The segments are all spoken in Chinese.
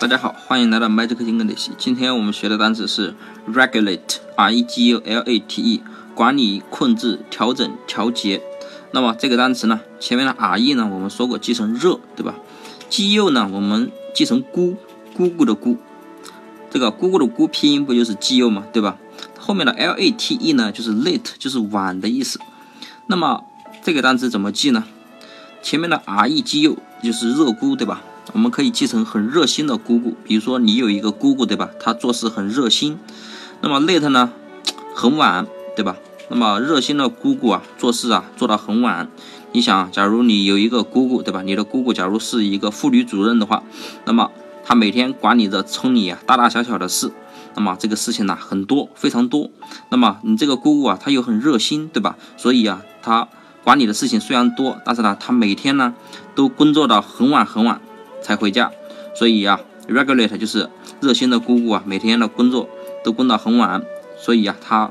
大家好，欢迎来到 Magic English。今天我们学的单词是 regulate，r e g u l a t e，管理、控制、调整、调节。那么这个单词呢，前面的 r e 呢，我们说过记成热，对吧？g u 呢，我们记成姑，姑姑的姑。这个姑姑的姑拼音不就是 g u 吗？对吧？后面的 l a t e 呢，就是 late，就是晚的意思。那么这个单词怎么记呢？前面的 r e g u 就是热姑，对吧？我们可以继承很热心的姑姑，比如说你有一个姑姑，对吧？她做事很热心。那么 late 呢，很晚，对吧？那么热心的姑姑啊，做事啊做到很晚。你想，假如你有一个姑姑，对吧？你的姑姑假如是一个妇女主任的话，那么她每天管理着村里啊大大小小的事，那么这个事情呢很多，非常多。那么你这个姑姑啊，她又很热心，对吧？所以啊，她管理的事情虽然多，但是呢，她每天呢都工作到很晚很晚。才回家，所以呀，regulate 就是热心的姑姑啊，每天的工作都工到很晚，所以呀，她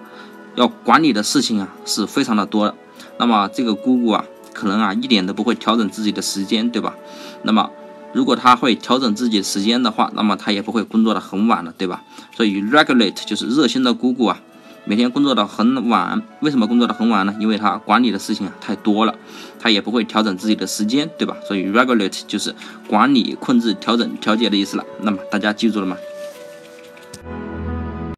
要管理的事情啊是非常的多。那么这个姑姑啊，可能啊一点都不会调整自己的时间，对吧？那么如果她会调整自己时间的话，那么她也不会工作的很晚了，对吧？所以 regulate 就是热心的姑姑啊。每天工作到很晚，为什么工作到很晚呢？因为他管理的事情啊太多了，他也不会调整自己的时间，对吧？所以 regulate 就是管理、控制、调整、调节的意思了。那么大家记住了吗？